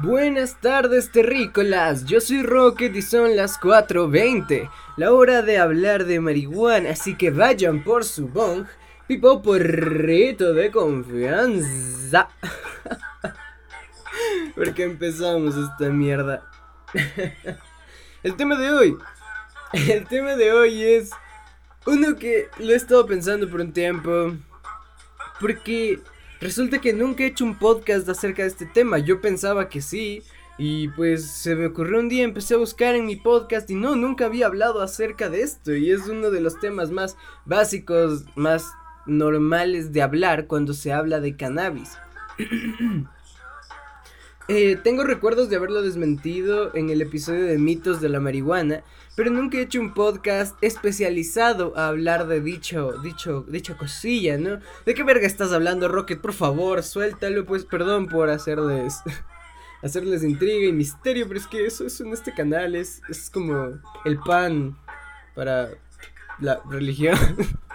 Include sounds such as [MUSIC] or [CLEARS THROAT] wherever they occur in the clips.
Buenas tardes terrícolas, yo soy Rocket y son las 4.20, la hora de hablar de marihuana, así que vayan por su bong, pipo porrito de confianza. [LAUGHS] Porque empezamos esta mierda. [LAUGHS] El tema de hoy, [LAUGHS] el tema de hoy es uno que lo he estado pensando por un tiempo, porque Resulta que nunca he hecho un podcast acerca de este tema. Yo pensaba que sí. Y pues se me ocurrió un día, empecé a buscar en mi podcast y no, nunca había hablado acerca de esto. Y es uno de los temas más básicos, más normales de hablar cuando se habla de cannabis. [CLEARS THROAT] Eh, tengo recuerdos de haberlo desmentido en el episodio de mitos de la marihuana, pero nunca he hecho un podcast especializado a hablar de dicho, dicho, dicha cosilla, ¿no? ¿De qué verga estás hablando, Rocket? Por favor, suéltalo, pues perdón por hacerles, [LAUGHS] hacerles intriga y misterio, pero es que eso, es en este canal es, es como el pan para la religión.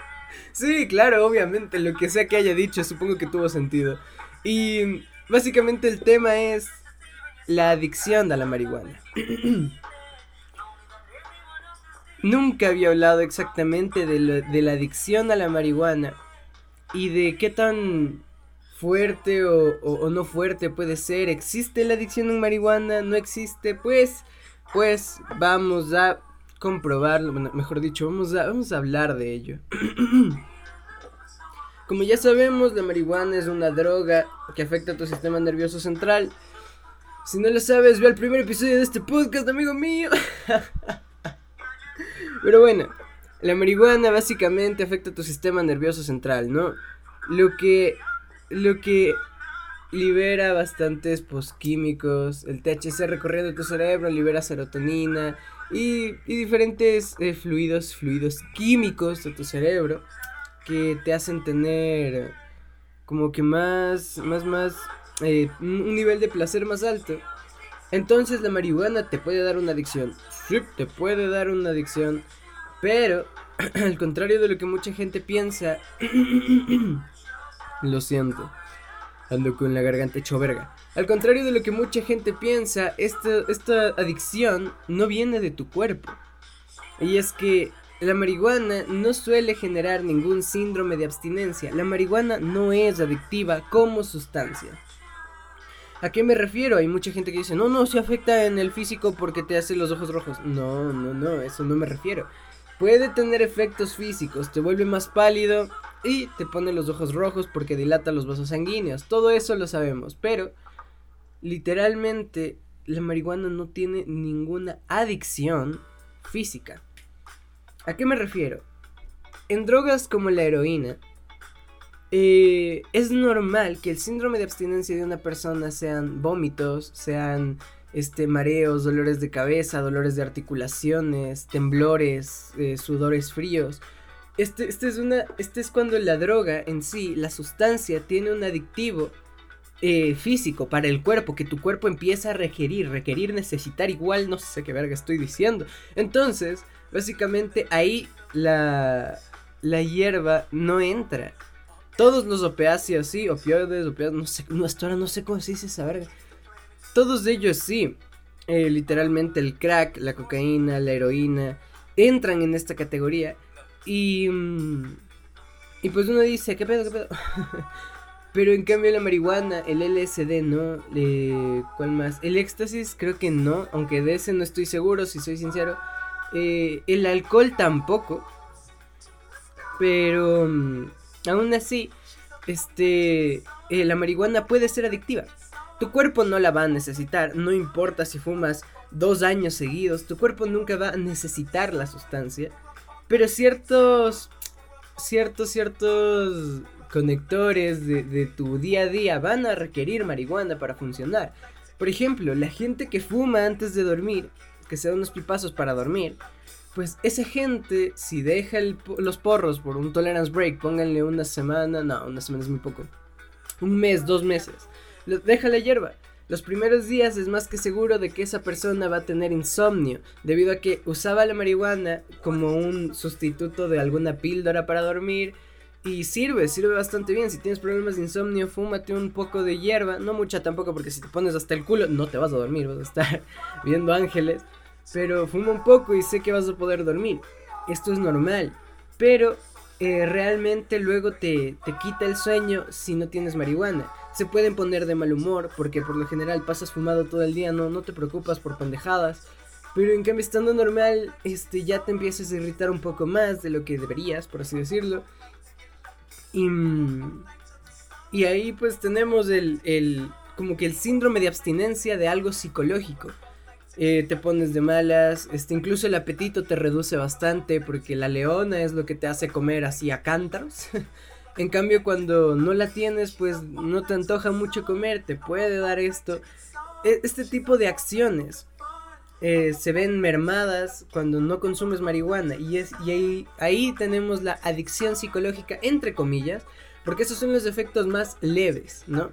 [LAUGHS] sí, claro, obviamente, lo que sea que haya dicho, supongo que tuvo sentido. Y Básicamente el tema es la adicción a la marihuana. Nunca había hablado exactamente de, la adicción a la marihuana y de qué tan fuerte o, no fuerte puede ser. ¿Existe la adicción a marihuana? ¿No existe? Pues, pues vamos a comprobarlo, mejor dicho, vamos a, vamos a hablar de ello. [CLEARS THROAT] Como ya sabemos, la marihuana es una droga que afecta a tu sistema nervioso central. Si no lo sabes, ve al primer episodio de este podcast, amigo mío. [LAUGHS] Pero bueno, la marihuana básicamente afecta a tu sistema nervioso central, ¿no? Lo que lo que libera bastantes posquímicos, el THC recorriendo tu cerebro libera serotonina y, diferentes eh, fluidos, fluidos químicos de tu cerebro que te hacen tener como que más, más, más, eh, un nivel de placer más alto. Entonces la marihuana te puede dar una adicción. Sí, te puede dar una adicción. Pero, [CLEARS THROAT] al contrario de lo que mucha gente piensa, [CLEARS THROAT] lo siento. Ando con la garganta hecho verga. Al contrario de lo que mucha gente piensa, esta, esta adicción no viene de tu cuerpo. Y es que la marihuana no suele generar ningún síndrome de abstinencia. La marihuana no es adictiva como sustancia. ¿A qué me refiero? Hay mucha gente que dice, no, no, se afecta en el físico porque te hace los ojos rojos. No, no, no, eso no me refiero. Puede tener efectos físicos, te vuelve más pálido y te pone los ojos rojos porque dilata los vasos sanguíneos. Todo eso lo sabemos, pero literalmente la marihuana no tiene ninguna adicción física. ¿A qué me refiero? En drogas como la heroína, eh, es normal que el síndrome de abstinencia de una persona sean vómitos, sean este, mareos, dolores de cabeza, dolores de articulaciones, temblores, eh, sudores fríos. Este, este, es una, este es cuando la droga en sí, la sustancia, tiene un adictivo eh, físico para el cuerpo, que tu cuerpo empieza a requerir, requerir, necesitar igual, no sé qué verga estoy diciendo. Entonces, Básicamente ahí la, la hierba no entra. Todos los opiáceos, sí, opioides, opioides, no sé, no, hasta ahora no sé cómo se dice esa verga. Todos ellos sí. Eh, literalmente el crack, la cocaína, la heroína, entran en esta categoría. Y. Mm, y pues uno dice, ¿qué pedo, qué pedo? [LAUGHS] Pero en cambio la marihuana, el LSD no. Eh, ¿Cuál más? El éxtasis creo que no, aunque de ese no estoy seguro, si soy sincero. Eh, el alcohol tampoco. Pero mm, aún así, este, eh, la marihuana puede ser adictiva. Tu cuerpo no la va a necesitar, no importa si fumas dos años seguidos, tu cuerpo nunca va a necesitar la sustancia. Pero ciertos, ciertos, ciertos conectores de, tu día a día van a requerir marihuana para funcionar. Por ejemplo, la gente que fuma antes de dormir que se da unos pipazos para dormir, pues esa gente, si deja los porros por un tolerance break, pónganle una semana, no, una semana es muy poco, un mes, dos meses, deja la hierba. Los primeros días es más que seguro de que esa persona va a tener insomnio, debido a que usaba la marihuana como un sustituto de alguna píldora para dormir Y sirve, sirve bastante bien. Si tienes problemas de insomnio, fúmate un poco de hierba. No mucha tampoco, porque si te pones hasta el culo, no te vas a dormir, vas a estar [LAUGHS] viendo ángeles. Pero fuma un poco y sé que vas a poder dormir. Esto es normal. Pero eh, realmente luego te, te quita el sueño si no tienes marihuana. Se pueden poner de mal humor porque por lo general pasas fumado todo el día, no, no te preocupas por pendejadas. Pero en cambio estando normal, este, ya te empiezas a irritar un poco más de lo que deberías, por así decirlo. Y, ahí pues tenemos el, el, como que el síndrome de abstinencia de algo psicológico. Eh, te pones de malas, este, incluso el apetito te reduce bastante porque la leona es lo que te hace comer así a cántaros. [LAUGHS] en cambio cuando no la tienes pues no te antoja mucho comer, te puede dar esto. E, este tipo de acciones eh, se ven mermadas cuando no consumes marihuana y, es, y ahí, tenemos la adicción psicológica entre comillas porque esos son los efectos más leves, ¿no?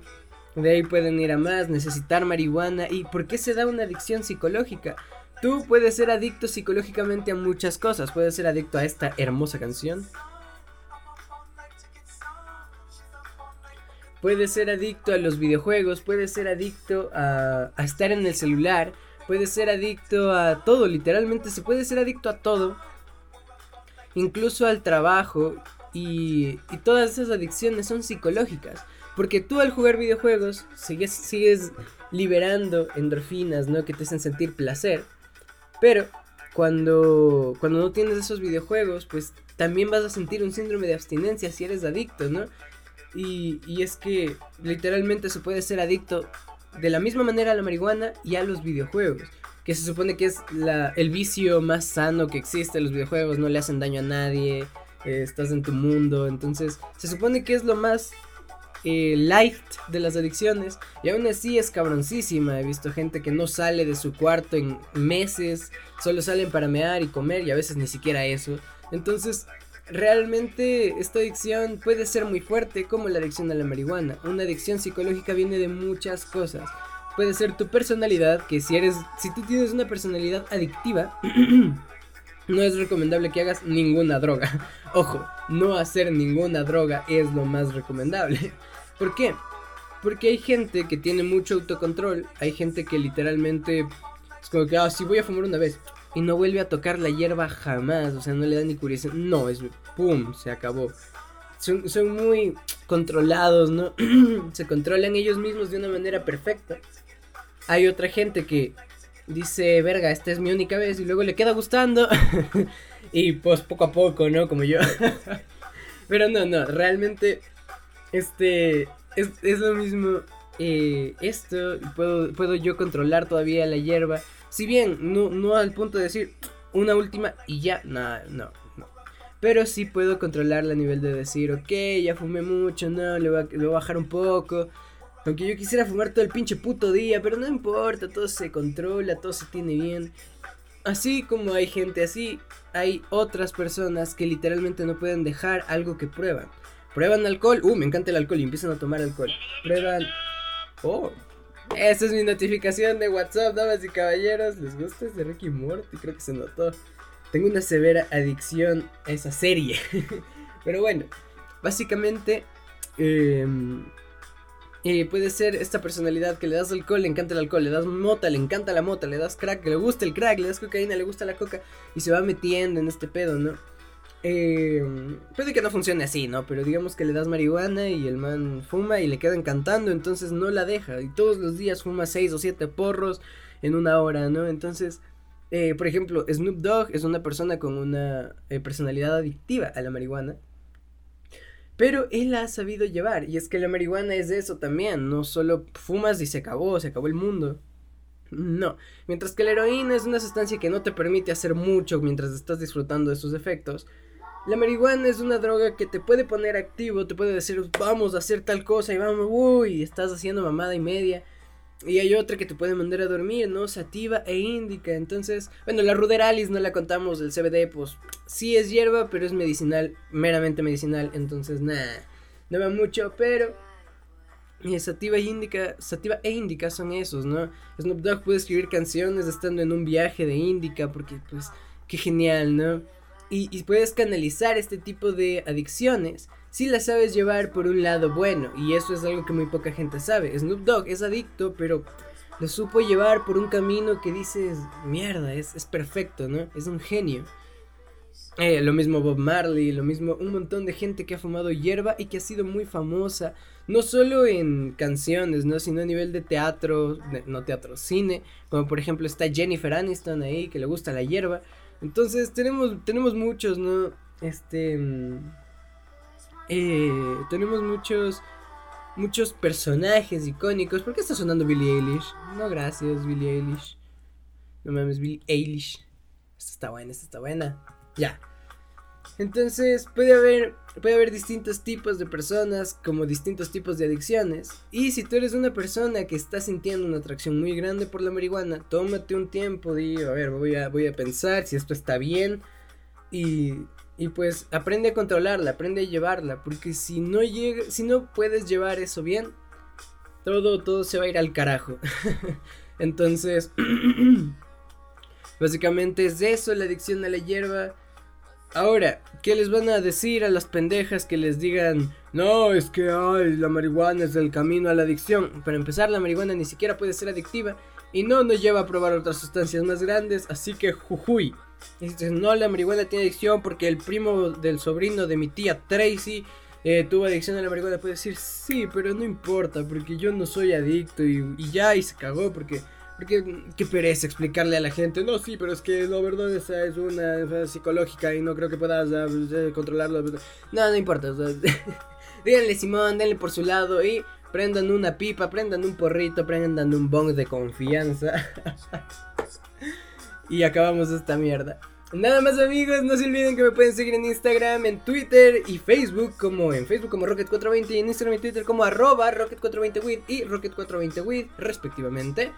De ahí pueden ir a más, necesitar marihuana. ¿Y por qué se da una adicción psicológica? Tú puedes ser adicto psicológicamente a muchas cosas. Puedes ser adicto a esta hermosa canción. Puedes ser adicto a los videojuegos. Puedes ser adicto a, a estar en el celular. Puedes ser adicto a todo. Literalmente se puede ser adicto a todo. Incluso al trabajo. Y, y todas esas adicciones son psicológicas. Porque tú al jugar videojuegos sigues, sigues liberando endorfinas, ¿no? Que te hacen sentir placer. Pero cuando, cuando no tienes esos videojuegos, pues también vas a sentir un síndrome de abstinencia si eres adicto, ¿no? Y, y es que literalmente se puede ser adicto de la misma manera a la marihuana y a los videojuegos. Que se supone que es la, el vicio más sano que existe. Los videojuegos no le hacen daño a nadie. Eh, estás en tu mundo. Entonces, se supone que es lo más eh, light de las adicciones y aún así es cabroncísima. He visto gente que no sale de su cuarto en meses, solo salen para mear y comer y a veces ni siquiera eso. Entonces, realmente esta adicción puede ser muy fuerte como la adicción a la marihuana. Una adicción psicológica viene de muchas cosas. Puede ser tu personalidad, que si eres si tú tienes una personalidad adictiva [CLEARS THROAT] no es recomendable que hagas ninguna droga. [LAUGHS] Ojo, no hacer ninguna droga es lo más recomendable. [LAUGHS] ¿Por qué? Porque hay gente que tiene mucho autocontrol, hay gente que literalmente es como que, ah, sí voy a fumar una vez y no vuelve a tocar la hierba jamás, o sea, no le da ni curiosidad, no, es pum, se acabó. Son, son muy controlados, ¿no? [CLEARS THROAT] se controlan ellos mismos de una manera perfecta. Hay otra gente que dice, verga, esta es mi única vez y luego le queda gustando. [LAUGHS] y pues poco a poco, ¿no? Como yo. [LAUGHS] Pero no, no, realmente este, es, es lo mismo eh, esto, puedo, puedo yo controlar todavía la hierba. Si bien no, no al punto de decir una última y ya, no, no, no. Pero sí puedo controlarla a nivel de decir, ok, ya fumé mucho, no, le voy, a, le a bajar un poco. Aunque yo quisiera fumar todo el pinche puto día, pero no importa, todo se controla, todo se tiene bien. Así como hay gente así, hay otras personas que literalmente no pueden dejar algo que prueban. Prueban alcohol. Uh, me encanta el alcohol y empiezan a tomar alcohol. Prueban. Oh. Esa es mi notificación de WhatsApp, damas y caballeros. ¿Les gusta ese Ricky Morty? Creo que se notó. Tengo una severa adicción a esa serie. [LAUGHS] Pero bueno, básicamente em, eh, puede ser esta personalidad que le das alcohol, le encanta el alcohol, le das mota, le encanta la mota, le das crack, le gusta el crack, le das cocaína, le gusta la coca y se va metiendo en este pedo, ¿no? Eh, puede que no funcione así, ¿no? Pero digamos que le das marihuana y el man fuma y le queda encantando, entonces no la deja. Y todos los días fuma 6 o 7 porros en una hora, ¿no? Entonces, eh, por ejemplo, Snoop Dogg es una persona con una eh, personalidad adictiva a la marihuana. Pero él la ha sabido llevar. Y es que la marihuana es eso también. No solo fumas y se acabó, se acabó el mundo. No. Mientras que la heroína es una sustancia que no te permite hacer mucho mientras estás disfrutando de sus efectos. La marihuana es una droga que te puede poner activo, te puede decir vamos a hacer tal cosa y vamos, uy, estás haciendo mamada y media. Y hay otra que te puede mandar a dormir, ¿no? Sativa e índica. Entonces, bueno, la ruderalis no la contamos, el CBD, pues sí es hierba, pero es medicinal, meramente medicinal. Entonces, nada, no va mucho, pero eh, sativa, e índica, sativa e índica son esos, ¿no? Snoop Dogg puede escribir canciones estando en un viaje de índica, porque, pues, qué genial, ¿no? Y, puedes canalizar este tipo de adicciones si la sabes llevar por un lado bueno, y eso es algo que muy poca gente sabe. Snoop Dogg es adicto, pero lo supo llevar por un camino que dices, mierda, es, es perfecto, ¿no? Es un genio. Eh, lo mismo Bob Marley, lo mismo un montón de gente que ha fumado hierba y que ha sido muy famosa, no solo en canciones, ¿no? sino a nivel de teatro, no teatro, cine, como por ejemplo está Jennifer Aniston ahí, que le gusta la hierba. Entonces tenemos, tenemos muchos, ¿no? Este... Eh, tenemos muchos muchos personajes icónicos. ¿Por qué está sonando Billie Eilish? No, gracias, Billie Eilish. No mames, Billie Eilish. Esta está buena, esta está buena. Ya. Entonces puede haber, puede haber distintos tipos de personas como distintos tipos de adicciones. Y si tú eres una persona que está sintiendo una atracción muy grande por la marihuana, tómate un tiempo, di, a ver, voy a, voy a pensar si esto está bien. Y, y pues aprende a controlarla, aprende a llevarla. Porque si no, llega, si no puedes llevar eso bien, todo, todo se va a ir al carajo. [LAUGHS] Entonces, [CLEARS THROAT] básicamente es eso, la adicción a la hierba Ahora, ¿qué les van a decir a las pendejas que les digan, no, es que ay, la marihuana es el camino a la adicción? Para empezar, la marihuana ni siquiera puede ser adictiva y no nos lleva a probar otras sustancias más grandes, así que jujuy. Y no, la marihuana tiene adicción porque el primo del sobrino de mi tía Tracy eh, tuvo adicción a la marihuana. Puede decir, sí, pero no importa, porque yo no soy adicto y, y ya, y se cagó porque porque qué pereza explicarle a la gente, no, sí, pero es que la verdad esa es una psicológica y no creo que puedas uh, controlarlo. No, no importa. [LAUGHS] díganle Simón, denle por su lado y prendan una pipa, prendan un porrito, prendan un bong de confianza. [LAUGHS] y acabamos esta mierda. Nada más amigos, no se olviden que me pueden seguir en Instagram, en Twitter y Facebook como en Facebook como Rocket420 y en Instagram y Twitter como arroba Rocket420wid y Rocket420wid respectivamente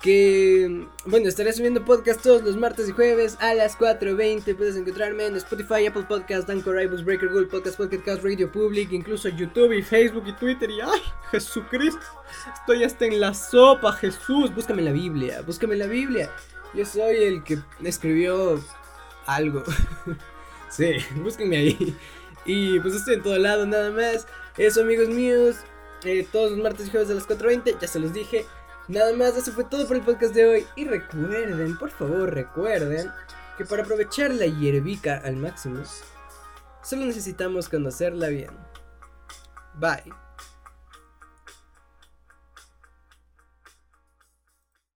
que bueno, estaré subiendo podcast todos los martes y jueves a las 4.20. Puedes encontrarme en Spotify, Apple Podcast, Anchor, iBooks, Breaker, Google Podcast, Podcast, Radio Public, incluso YouTube y Facebook y Twitter. Y ¡ay, Jesucristo! Estoy hasta en la sopa, Jesús. Búscame la Biblia, búscame la Biblia. Yo soy el que escribió algo. [LAUGHS] sí, búsquenme ahí. Y pues estoy en todo lado, nada más. Eso, amigos míos. Eh, todos los martes y jueves a las 4.20, ya se los dije. Nada más, eso fue todo por el podcast de hoy. Y recuerden, por favor, recuerden que para aprovechar la hierbica al máximo, solo necesitamos conocerla bien. Bye.